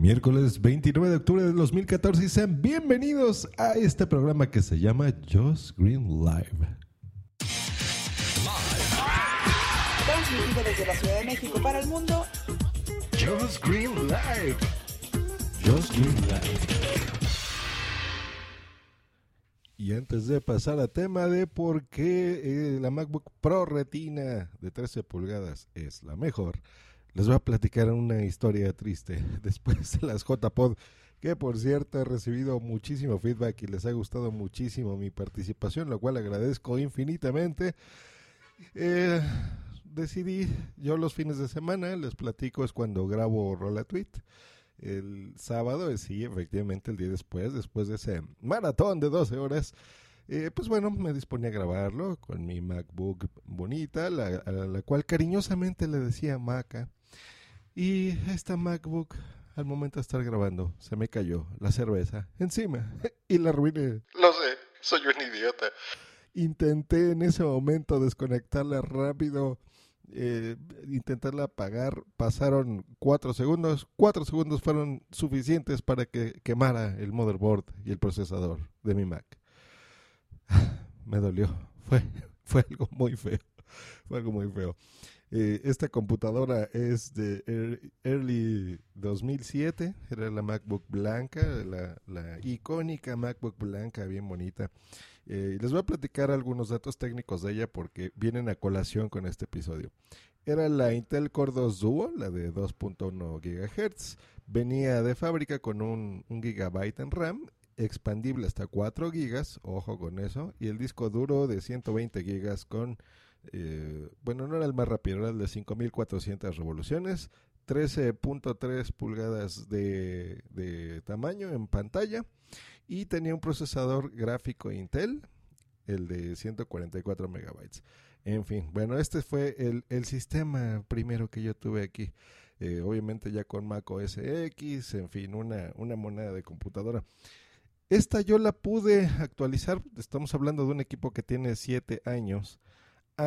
Miércoles 29 de octubre de 2014 y sean bienvenidos a este programa que se llama Just Green Live. Transmitido desde la Ciudad de México para el mundo. Just Green Live. Just Green Live. Y antes de pasar a tema de por qué eh, la MacBook Pro Retina de 13 pulgadas es la mejor, les voy a platicar una historia triste después de las JPod, que por cierto he recibido muchísimo feedback y les ha gustado muchísimo mi participación, lo cual agradezco infinitamente. Eh, decidí, yo los fines de semana, les platico, es cuando grabo Rola Tweet. El sábado, eh, sí, efectivamente, el día después, después de ese maratón de 12 horas, eh, pues bueno, me disponía a grabarlo con mi MacBook bonita, a la cual cariñosamente le decía Maca. Y esta MacBook, al momento de estar grabando, se me cayó la cerveza encima y la arruiné. Lo sé, soy un idiota. Intenté en ese momento desconectarla rápido, eh, intentarla apagar. Pasaron cuatro segundos. Cuatro segundos fueron suficientes para que quemara el motherboard y el procesador de mi Mac. Me dolió. Fue, fue algo muy feo. Fue algo muy feo. Eh, esta computadora es de early 2007, era la MacBook blanca, la, icónica MacBook blanca, bien bonita. Eh, les voy a platicar algunos datos técnicos de ella porque vienen a colación con este episodio. Era la Intel Core 2 Duo, la de 2.1 GHz. Venía de fábrica con un, un gigabyte en RAM expandible hasta 4 gigas, ojo con eso, y el disco duro de 120 gigas con eh, bueno, no era el más rápido, era el de 5400 revoluciones, 13.3 pulgadas de, de, tamaño en pantalla y tenía un procesador gráfico Intel, el de 144 megabytes. En fin, bueno, este fue el, el sistema primero que yo tuve aquí. Eh, obviamente ya con Mac OS X, en fin, una, una moneda de computadora. Esta yo la pude actualizar, estamos hablando de un equipo que tiene 7 años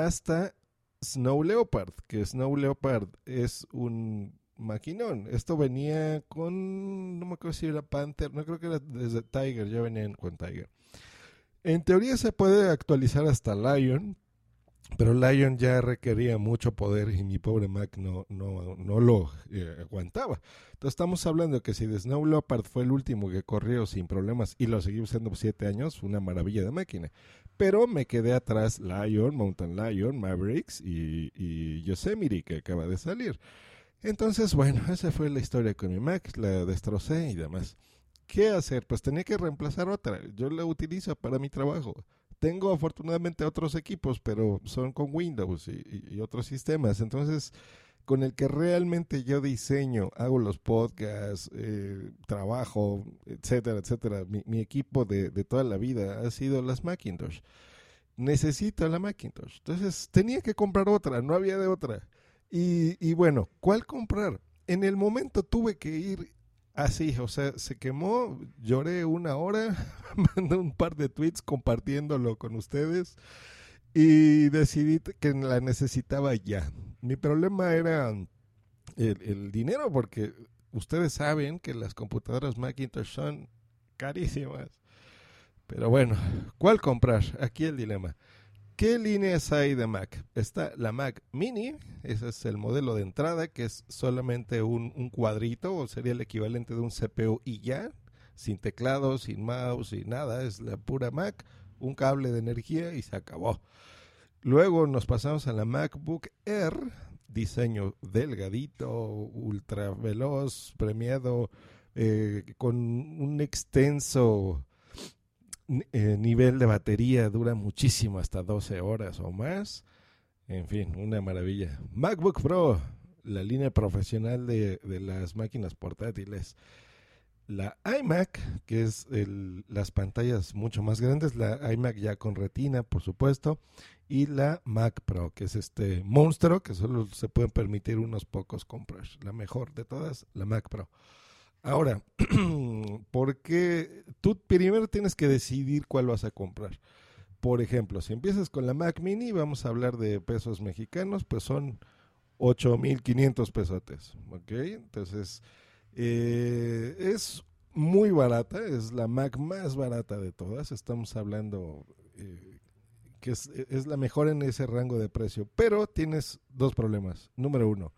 hasta Snow Leopard, que Snow Leopard es un maquinón. Esto venía con, no me acuerdo si era Panther, no creo que era desde Tiger, ya venían con Tiger. En teoría se puede actualizar hasta Lion, pero Lion ya requería mucho poder y mi pobre Mac no, no, no lo eh, aguantaba. Entonces estamos hablando que si Snow Leopard fue el último que corrió sin problemas y lo seguí usando siete años, una maravilla de máquina. Pero me quedé atrás Lion, Mountain Lion, Mavericks y, y Yosemite que acaba de salir. Entonces, bueno, esa fue la historia con mi Mac, la destrocé y demás. ¿Qué hacer? Pues tenía que reemplazar otra. Yo la utilizo para mi trabajo. Tengo afortunadamente otros equipos, pero son con Windows y, otros sistemas. Entonces, con el que realmente yo diseño, hago los podcasts, eh, trabajo, etcétera, etcétera. Mi, equipo de, toda la vida ha sido las Macintosh. Necesito la Macintosh. Entonces, tenía que comprar otra, no había de otra. Y, y bueno, ¿cuál comprar? En el momento tuve que ir Así, o sea, se quemó, lloré una hora, mandé un par de tweets compartiéndolo con ustedes y decidí que la necesitaba ya. Mi problema era el, dinero porque ustedes saben que las computadoras Macintosh son carísimas. Pero bueno, ¿cuál comprar? Aquí el dilema. ¿Qué líneas hay de Mac? Está la Mac Mini, ese es el modelo de entrada, que es solamente un, cuadrito, o sería el equivalente de un CPU y ya, sin teclado, sin mouse, sin nada, es la pura Mac, un cable de energía y se acabó. Luego nos pasamos a la MacBook Air, diseño delgadito, ultra veloz, premiado, eh, con un extenso eh, nivel de batería dura muchísimo, hasta 12 horas o más. En fin, una maravilla. MacBook Pro, la línea profesional de, las máquinas portátiles. la iMac, que es el, las pantallas mucho más grandes, la iMac ya con retina, por supuesto, y la Mac Pro, que es este monstruo que solo se pueden permitir unos pocos comprar. La mejor de todas, la Mac Pro. Ahora, porque tú primero tienes que decidir cuál vas a comprar. Por ejemplo, si empiezas con la Mac Mini, vamos a hablar de pesos mexicanos, pues son 8.500 pesotes, ¿ok? Entonces, eh, es muy barata, es la Mac más barata de todas. Estamos hablando eh, que es, es, la mejor en ese rango de precio, pero tienes dos problemas. Número uno,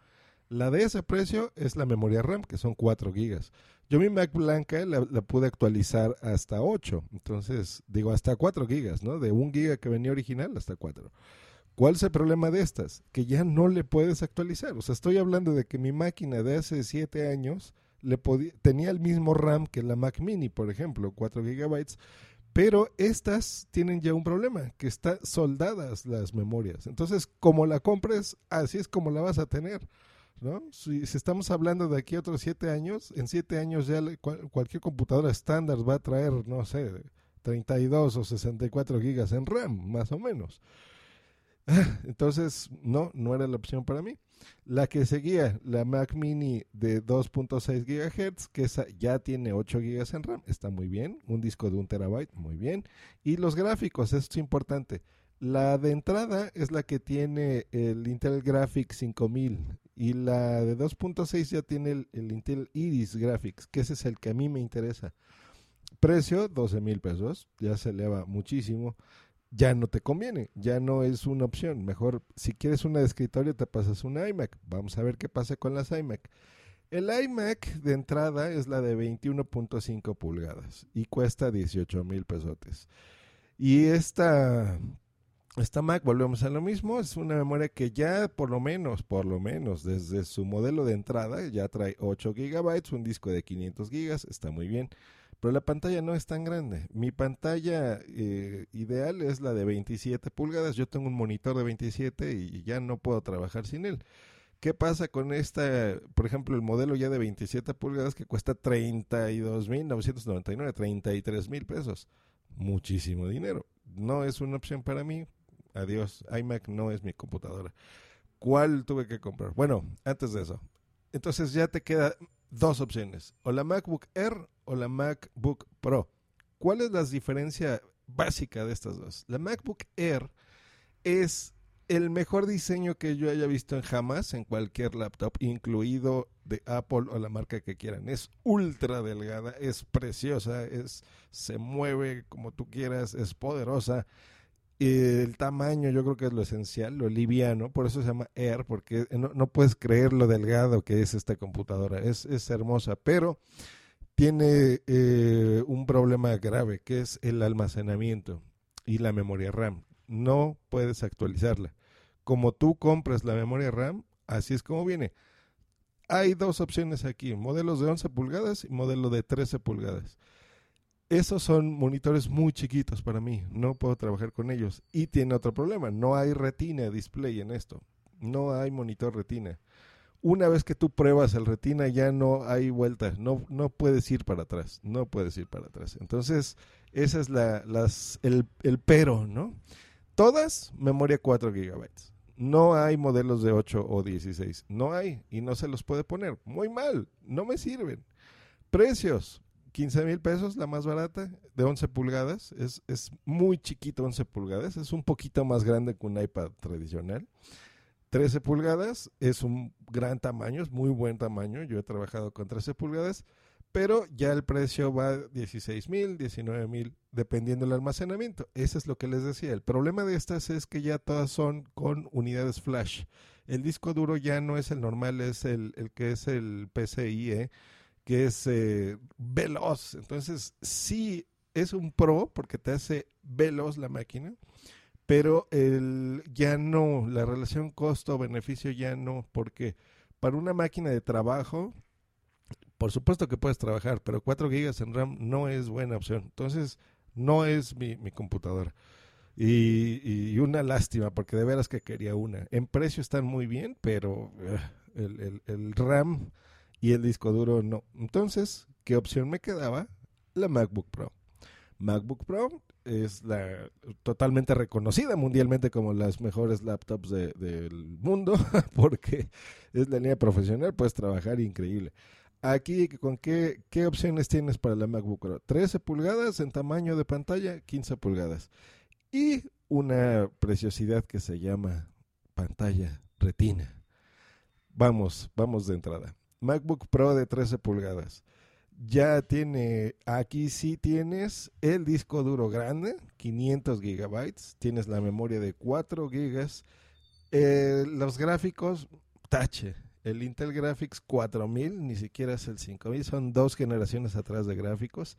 la de ese precio es la memoria RAM, que son 4 gigas. Yo mi Mac blanca la, la, pude actualizar hasta 8, entonces digo hasta 4 gigas, ¿no? De 1 giga que venía original hasta 4. ¿Cuál es el problema de estas? Que ya no le puedes actualizar. O sea, estoy hablando de que mi máquina de hace 7 años tenía el mismo RAM que la Mac Mini, por ejemplo, 4 gigabytes, pero estas tienen ya un problema, que están soldadas las memorias. Entonces, como la compres, así es como la vas a tener. ¿No? Si, estamos hablando de aquí a otros 7 años, en 7 años ya cualquier computadora estándar va a traer, no sé, 32 o 64 gigas en RAM, más o menos. Entonces, no, no era la opción para mí. La que seguía, la Mac Mini de 2.6 GHz, que esa ya tiene 8 GB en RAM, está muy bien. Un disco de 1 terabyte, muy bien. Y los gráficos, esto es importante. La de entrada es la que tiene el Intel Graphics 5000 y la de 2.6 ya tiene el, el, Intel Iris Graphics, que ese es el que a mí me interesa. Precio, 12 mil pesos, ya se eleva muchísimo ya no te conviene, ya no es una opción. Mejor, si quieres una de escritorio, te pasas una iMac. Vamos a ver qué pasa con las iMac. El iMac de entrada es la de 21.5 pulgadas y cuesta 18 mil pesotes. Y esta, esta Mac, volvemos a lo mismo, es una memoria que ya por lo menos, por lo menos, desde su modelo de entrada ya trae 8 gigabytes, un disco de 500 gigas, está muy bien pero la pantalla no es tan grande. Mi pantalla eh, ideal es la de 27 pulgadas. Yo tengo un monitor de 27 y ya no puedo trabajar sin él. ¿Qué pasa con esta, por ejemplo, el modelo ya de 27 pulgadas que cuesta 32.999, 33 mil pesos? Muchísimo dinero. No es una opción para mí. Adiós, iMac no es mi computadora. ¿Cuál tuve que comprar? Bueno, antes de eso. Entonces ya te queda dos opciones, o la MacBook Air o la MacBook Pro. ¿Cuál es la diferencia básica de estas dos? La MacBook Air es el mejor diseño que yo haya visto en jamás en cualquier laptop, incluido de Apple o la marca que quieran. Es ultra delgada, es preciosa, es se mueve como tú quieras, es poderosa el tamaño yo creo que es lo esencial, lo liviano, por eso se llama Air, porque no, no puedes creer lo delgado que es esta computadora, es, es hermosa, pero tiene eh, un problema grave, que es el almacenamiento y la memoria RAM. No puedes actualizarla. Como tú compras la memoria RAM, así es como viene. Hay dos opciones aquí, modelos de 11 pulgadas y modelo de 13 pulgadas esos son monitores muy chiquitos para mí, no puedo trabajar con ellos. Y tiene otro problema, no hay retina display en esto, no hay monitor retina. Una vez que tú pruebas el retina ya no hay vuelta, no, no puedes ir para atrás, no puedes ir para atrás. Entonces, esa es la, las, el, el pero, ¿no? Todas memoria 4 gigabytes. No hay modelos de 8 o 16, no hay y no se los puede poner. Muy mal, no me sirven. Precios, 15 mil pesos, la más barata, de 11 pulgadas. Es, es muy chiquito 11 pulgadas, es un poquito más grande que un iPad tradicional. 13 pulgadas es un gran tamaño, es muy buen tamaño. Yo he trabajado con 13 pulgadas, pero ya el precio va 16 mil, 19 mil, dependiendo del almacenamiento. Eso es lo que les decía. El problema de estas es que ya todas son con unidades flash. El disco duro ya no es el normal, es el, el que es el PCIe que es eh, veloz. Entonces, sí es un pro porque te hace veloz la máquina, pero el, ya no, la relación costo-beneficio ya no, porque para una máquina de trabajo, por supuesto que puedes trabajar, pero 4 gigas en RAM no es buena opción. Entonces, no es mi, mi computadora. Y, y, una lástima, porque de veras que quería una. En precio están muy bien, pero uh, el, el, el RAM y el disco duro no. Entonces, ¿qué opción me quedaba? La MacBook Pro. MacBook Pro es la totalmente reconocida mundialmente como las mejores laptops del mundo porque es la línea profesional, puedes trabajar increíble. Aquí, ¿con qué, opciones tienes para la MacBook Pro? 13 pulgadas en tamaño de pantalla, 15 pulgadas. Y una preciosidad que se llama pantalla retina. Vamos, vamos de entrada. MacBook Pro de 13 pulgadas. Ya tiene, aquí sí tienes el disco duro grande, 500 gigabytes, tienes la memoria de 4 gigas, eh, los gráficos, tache, el Intel Graphics 4000, ni siquiera es el 5000, son dos generaciones atrás de gráficos,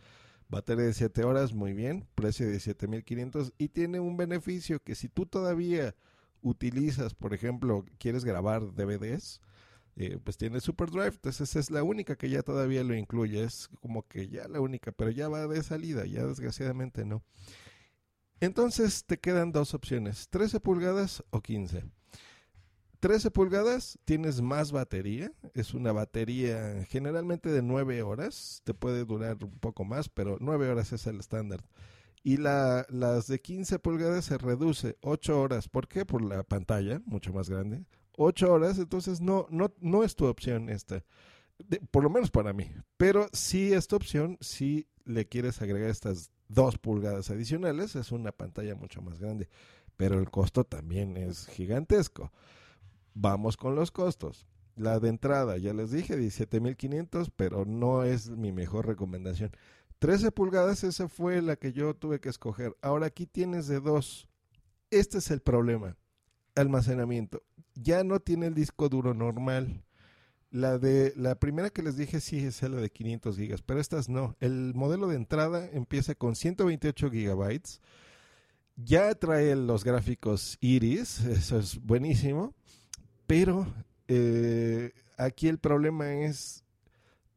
batería de 7 horas, muy bien, precio de 7500 y tiene un beneficio que si tú todavía utilizas, por ejemplo, quieres grabar DVDs, eh, pues tiene SuperDrive, entonces es la única que ya todavía lo incluye, es como que ya la única, pero ya va de salida, ya desgraciadamente no. Entonces te quedan dos opciones, 13 pulgadas o 15. 13 pulgadas, tienes más batería, es una batería generalmente de 9 horas, te puede durar un poco más, pero 9 horas es el estándar. Y la, las de 15 pulgadas se reduce 8 horas. ¿Por qué? Por la pantalla, mucho más grande ocho horas, entonces no, no, no es tu opción esta. por lo menos para mí. Pero sí esta opción, si le quieres agregar estas dos pulgadas adicionales, es una pantalla mucho más grande. Pero el costo también es gigantesco. Vamos con los costos. La de entrada, ya les dije, 17.500, pero no es mi mejor recomendación. 13 pulgadas, esa fue la que yo tuve que escoger. Ahora aquí tienes de dos. Este es el problema almacenamiento. Ya no tiene el disco duro normal. La de la primera que les dije sí es la de 500 gigas, pero estas no. El modelo de entrada empieza con 128 gigabytes. Ya trae los gráficos Iris, eso es buenísimo, pero eh, aquí el problema es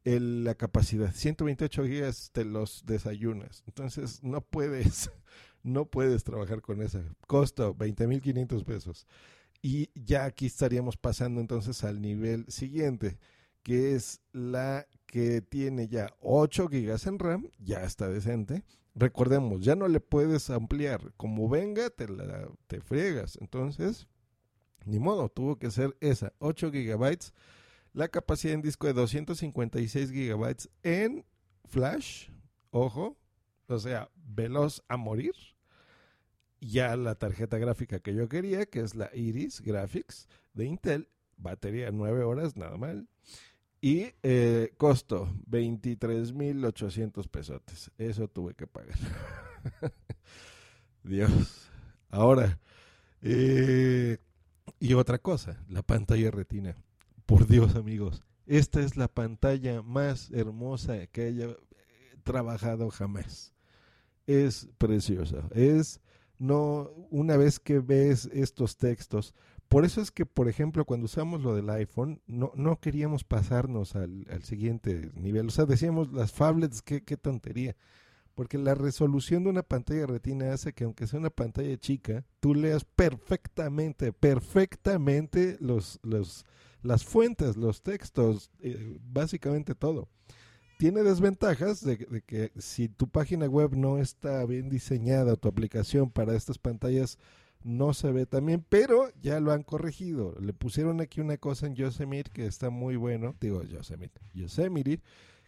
la capacidad. 128 gigas te los desayunas, entonces no puedes no puedes trabajar con esa. Costo 20.500 pesos. Y ya aquí estaríamos pasando entonces al nivel siguiente, que es la que tiene ya 8 gigas en RAM, ya está decente. Recordemos, ya no le puedes ampliar. Como venga, te, la, te friegas. Entonces, ni modo, tuvo que ser esa, 8 gigabytes. La capacidad en disco de 256 gigabytes en flash, ojo, o sea, veloz a morir. Ya la tarjeta gráfica que yo quería, que es la Iris Graphics de Intel, batería 9 horas, nada mal. Y eh, costo 23.800 pesotes. Eso tuve que pagar. Dios. Ahora, eh, y otra cosa, la pantalla retina. Por Dios, amigos, esta es la pantalla más hermosa que haya trabajado jamás es preciosa. Es no una vez que ves estos textos. Por eso es que, por ejemplo, cuando usamos lo del iPhone, no, no queríamos pasarnos al, siguiente nivel. O sea, decíamos las phablets, qué, qué tontería. Porque la resolución de una pantalla retina hace que, aunque sea una pantalla chica, tú leas perfectamente, perfectamente los, los, las fuentes, los textos, eh, básicamente todo tiene desventajas de, que si tu página web no está bien diseñada, tu aplicación para estas pantallas no se ve también, pero ya lo han corregido. Le pusieron aquí una cosa en Yosemite que está muy bueno, digo Yosemite, Yosemite,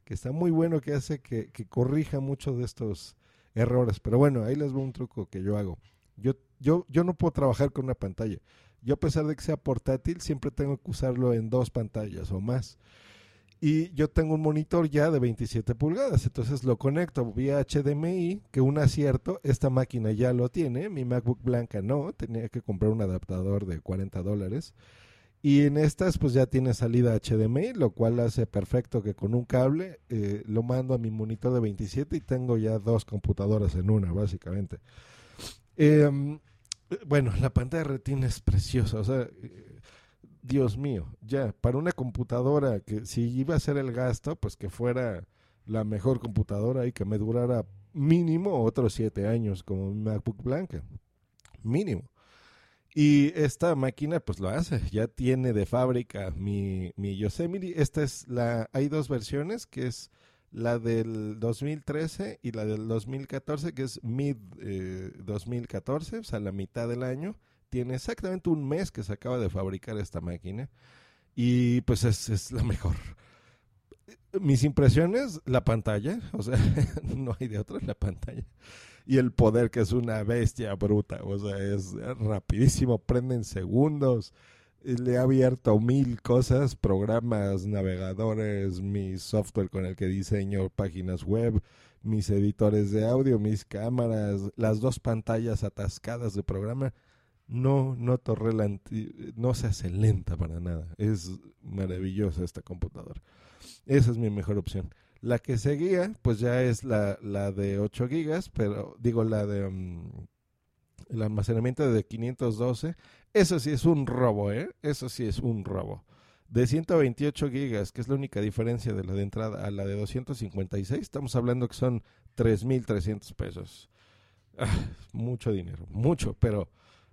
que está muy bueno, que hace que, que corrija muchos de estos errores. Pero bueno, ahí les voy un truco que yo hago. Yo, yo, yo no puedo trabajar con una pantalla. Yo a pesar de que sea portátil, siempre tengo que usarlo en dos pantallas o más. Y yo tengo un monitor ya de 27 pulgadas, entonces lo conecto vía HDMI, que un acierto, esta máquina ya lo tiene, mi MacBook blanca no, tenía que comprar un adaptador de 40 dólares. Y en estas pues ya tiene salida HDMI, lo cual hace perfecto que con un cable eh, lo mando a mi monitor de 27 y tengo ya dos computadoras en una, básicamente. Em, bueno, la pantalla retina es preciosa, o sea, Dios mío, ya, para una computadora que si iba a ser el gasto, pues que fuera la mejor computadora y que me durara mínimo otros siete años como mi MacBook Blanca. Mínimo. Y esta máquina pues lo hace, ya tiene de fábrica mi, mi Yosemite. Esta es la, hay dos versiones, que es la del 2013 y la del 2014, que es mid 2014, o sea, la mitad del año. Tiene exactamente un mes que se acaba de fabricar esta máquina y pues es, es la mejor. Mis impresiones, la pantalla, o sea, no hay de otra, la pantalla. Y el poder, que es una bestia bruta, o sea, es rapidísimo, prende en segundos. Le he abierto mil cosas, programas, navegadores, mi software con el que diseño páginas web, mis editores de audio, mis cámaras, las dos pantallas atascadas de programa no noto no se hace lenta para nada. Es maravillosa esta computadora. Esa es mi mejor opción. La que seguía, pues ya es la, la de 8 gigas, pero digo la de um, el almacenamiento de 512. Eso sí es un robo, ¿eh? Eso sí es un robo. De 128 gigas, que es la única diferencia de la de entrada a la de 256, estamos hablando que son 3.300 pesos. Ah, mucho dinero, mucho, pero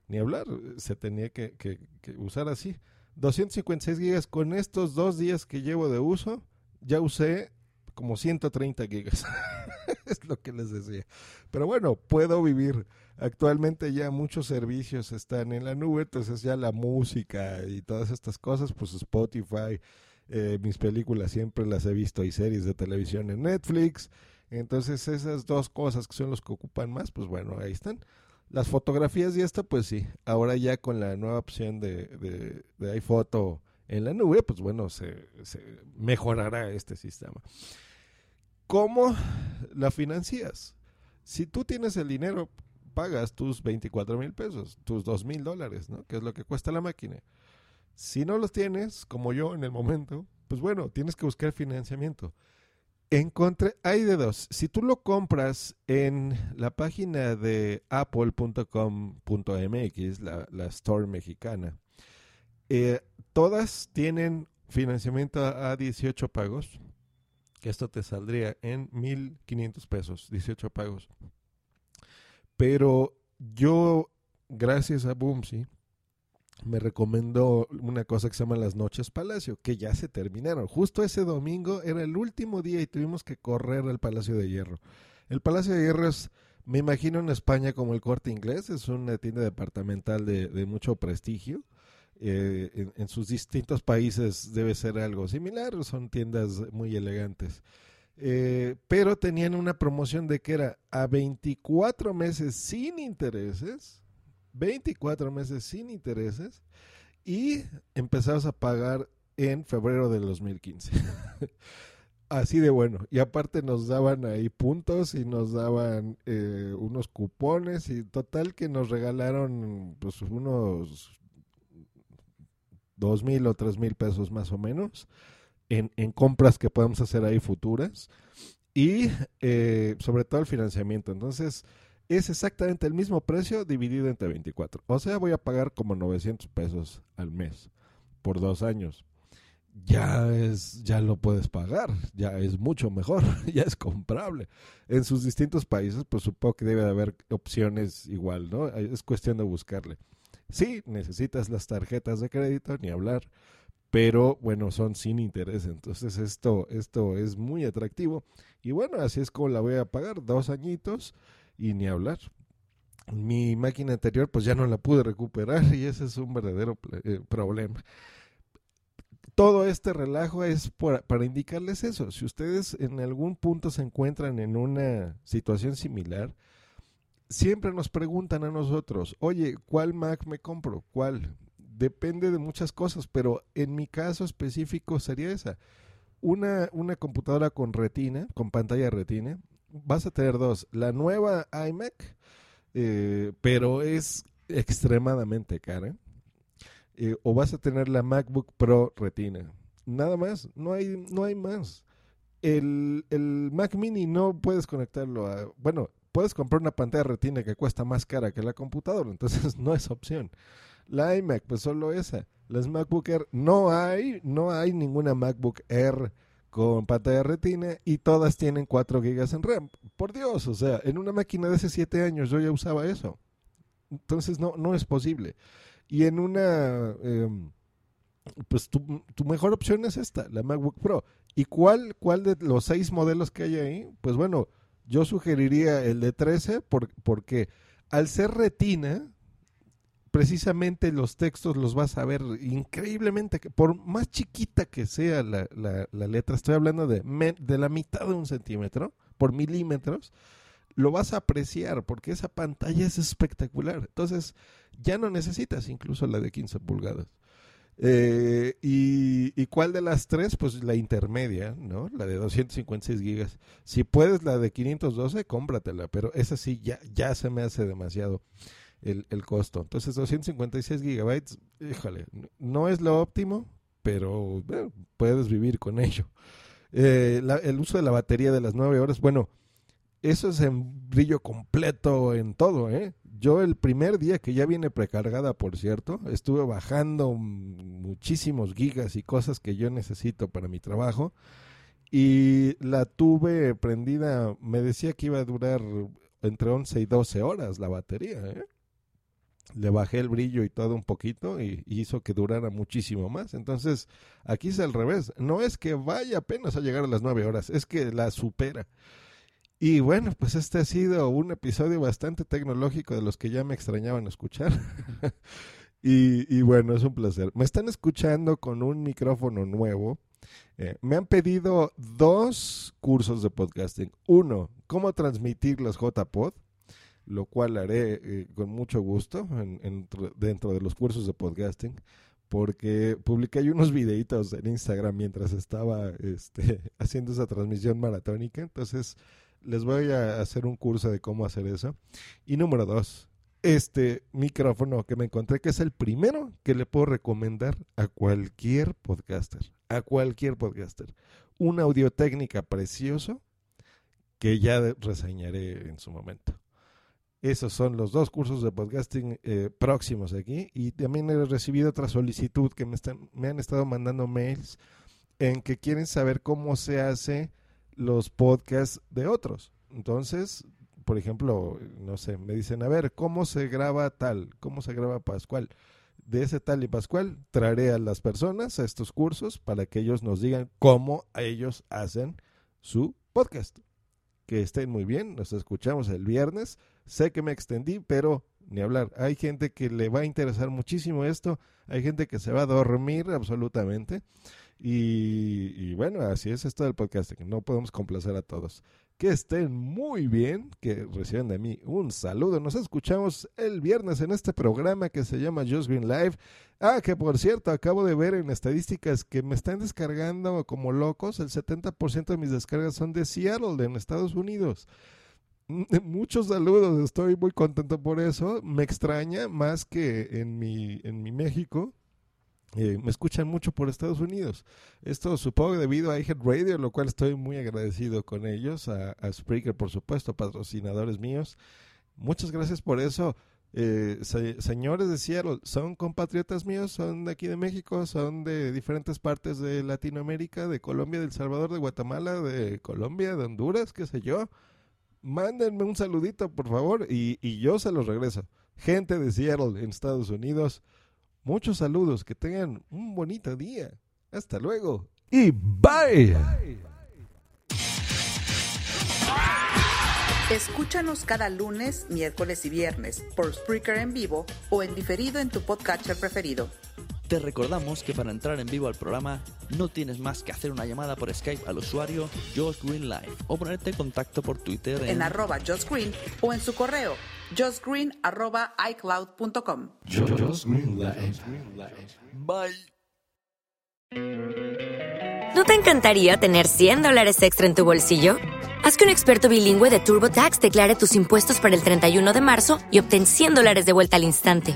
ni hablar, se tenía que, usar así. 256 gigas con estos dos días que llevo de uso, ya usé como 130 gigas. es lo que les decía. Pero bueno, puedo vivir. Actualmente ya muchos servicios están en la nube, entonces ya la música y todas estas cosas, pues Spotify, eh, mis películas siempre las he visto y series de televisión en Netflix. Entonces esas dos cosas que son los que ocupan más, pues bueno, ahí están. Las fotografías y esta, pues sí. Ahora ya con la nueva opción de, de, de iPhoto en la nube, pues bueno, se, mejorará este sistema. ¿Cómo la financias? Si tú tienes el dinero, pagas tus 24 mil pesos, tus 2 mil dólares, ¿no? Que es lo que cuesta la máquina. Si no los tienes, como yo en el momento, pues bueno, tienes que buscar financiamiento. Encontré, hay de dos. Si tú lo compras en la página de apple.com.mx, la, la store mexicana, eh, todas tienen financiamiento a 18 pagos. Esto te saldría en 1.500 pesos, 18 pagos. Pero yo, gracias a Boomsy, me recomendó una cosa que se llama las noches Palacio, que ya se terminaron. Justo ese domingo era el último día y tuvimos que correr al Palacio de Hierro. El Palacio de Hierro es, me imagino en España como el Corte Inglés, es una tienda departamental de, mucho prestigio. Eh, en, sus distintos países debe ser algo similar, son tiendas muy elegantes. Eh, pero tenían una promoción de que era a 24 meses sin intereses 24 meses sin intereses y empezabas a pagar en febrero del 2015. Así de bueno. Y aparte nos daban ahí puntos y nos daban eh, unos cupones y total que nos regalaron pues unos dos mil o tres mil pesos más o menos en, en compras que podemos hacer ahí futuras y eh, sobre todo el financiamiento. Entonces, es exactamente el mismo precio dividido entre 24. O sea, voy a pagar como 900 pesos al mes por dos años. Ya es, ya lo puedes pagar, ya es mucho mejor, ya es comprable. En sus distintos países, pues supongo que debe de haber opciones igual, ¿no? Es cuestión de buscarle. Sí, necesitas las tarjetas de crédito, ni hablar, pero bueno, son sin interés. Entonces esto, esto es muy atractivo. Y bueno, así es como la voy a pagar, dos añitos y ni hablar. Mi máquina anterior pues ya no la pude recuperar y ese es un verdadero eh, problema. Todo este relajo es para indicarles eso. Si ustedes en algún punto se encuentran en una situación similar, siempre nos preguntan a nosotros, oye, ¿cuál Mac me compro? ¿Cuál? Depende de muchas cosas, pero en mi caso específico sería esa. Una, una computadora con retina, con pantalla retina, vas a tener dos. La nueva iMac, eh, pero es extremadamente cara. Eh, o vas a tener la MacBook Pro Retina. Nada más, no hay, no hay más. El, el Mac Mini no puedes conectarlo a... Bueno, puedes comprar una pantalla retina que cuesta más cara que la computadora, entonces no es opción. La iMac, pues solo esa. Las MacBook Air, no hay, no hay ninguna MacBook Air con pantalla retina y todas tienen 4 GB en RAM. Por Dios, o sea, en una máquina de hace 7 años yo ya usaba eso. Entonces no, no es posible. Y en una, em, pues tu, tu, mejor opción es esta, la MacBook Pro. ¿Y cuál, cuál de los seis modelos que hay ahí? Pues bueno, yo sugeriría el de 13 porque al ser retina, precisamente los textos los vas a ver increíblemente, por más chiquita que sea la, la, letra, estoy hablando de, de la mitad de un centímetro por milímetros, lo vas a apreciar porque esa pantalla es espectacular. Entonces, ya no necesitas incluso la de 15 pulgadas. Eh, y, cuál de las tres? Pues la intermedia, ¿no? La de 256 gigas. Si puedes la de 512, cómpratela, pero esa sí ya, ya se me hace demasiado el, el costo. Entonces 256 gigabytes, híjole, no es lo óptimo, pero puedes vivir con ello. Eh, el uso de la batería de las 9 horas, bueno, eso es en brillo completo en todo, ¿eh? Yo el primer día que ya viene precargada, por cierto, estuve bajando muchísimos gigas y cosas que yo necesito para mi trabajo y la tuve prendida, me decía que iba a durar entre 11 y 12 horas la batería. ¿eh? Le bajé el brillo y todo un poquito y, hizo que durara muchísimo más. Entonces, aquí es al revés. No es que vaya apenas a llegar a las 9 horas, es que la supera. Y bueno, pues este ha sido un episodio bastante tecnológico de los que ya me extrañaban escuchar. y, bueno, es un placer. Me están escuchando con un micrófono nuevo. Eh, me han pedido dos cursos de podcasting. Uno, cómo transmitir los JPod, lo cual haré eh, con mucho gusto dentro de los cursos de podcasting porque publiqué unos videitos en Instagram mientras estaba este, haciendo esa transmisión maratónica. Entonces, les voy a hacer un curso de cómo hacer eso. Y número dos, este micrófono que me encontré, que es el primero que le puedo recomendar a cualquier podcaster, a cualquier podcaster. Una audio técnica precioso que ya reseñaré en su momento. Esos son los dos cursos de podcasting eh, próximos aquí. Y también he recibido otra solicitud que me, están, me han estado mandando mails en que quieren saber cómo se hace los podcasts de otros. Entonces, por ejemplo, no sé, me dicen, a ver, ¿cómo se graba tal? ¿Cómo se graba Pascual? De ese tal y Pascual, traeré a las personas a estos cursos para que ellos nos digan cómo ellos hacen su podcast. Que estén muy bien, nos escuchamos el viernes. Sé que me extendí, pero ni hablar. Hay gente que le va a interesar muchísimo esto, hay gente que se va a dormir absolutamente. Y, bueno, así es esto del podcasting. No podemos complacer a todos. Que estén muy bien, que reciban de mí un saludo. Nos escuchamos el viernes en este programa que se llama Just Green Live. Ah, que por cierto, acabo de ver en estadísticas que me están descargando como locos. El 70% de mis descargas son de Seattle, en Estados Unidos. Muchos saludos, estoy muy contento por eso. Me extraña más que en mi, en mi México eh, me escuchan mucho por Estados Unidos. Esto supongo debido a iHead Radio, lo cual estoy muy agradecido con ellos, a, Spreaker por supuesto, patrocinadores míos. Muchas gracias por eso. Eh, señores de Seattle, son compatriotas míos, son de aquí de México, son de diferentes partes de Latinoamérica, de Colombia, de El Salvador, de Guatemala, de Colombia, de Honduras, qué sé yo. Mándenme un saludito, por favor, y, y yo se los regreso. Gente de Seattle en Estados Unidos, Muchos saludos, que tengan un bonito día. Hasta luego y bye. Escúchanos cada lunes, miércoles y viernes por Spreaker en vivo o en diferido en tu podcatcher preferido. Te recordamos que para entrar en vivo al programa no tienes más que hacer una llamada por Skype al usuario Josh Green Live o ponerte en contacto por Twitter en, en arroba Josh Green o en su correo justgreen arroba icloud.com. Bye. ¿No te encantaría tener 100 dólares extra en tu bolsillo? Haz que un experto bilingüe de TurboTax declare tus impuestos para el 31 de marzo y obtén 100 dólares de vuelta al instante.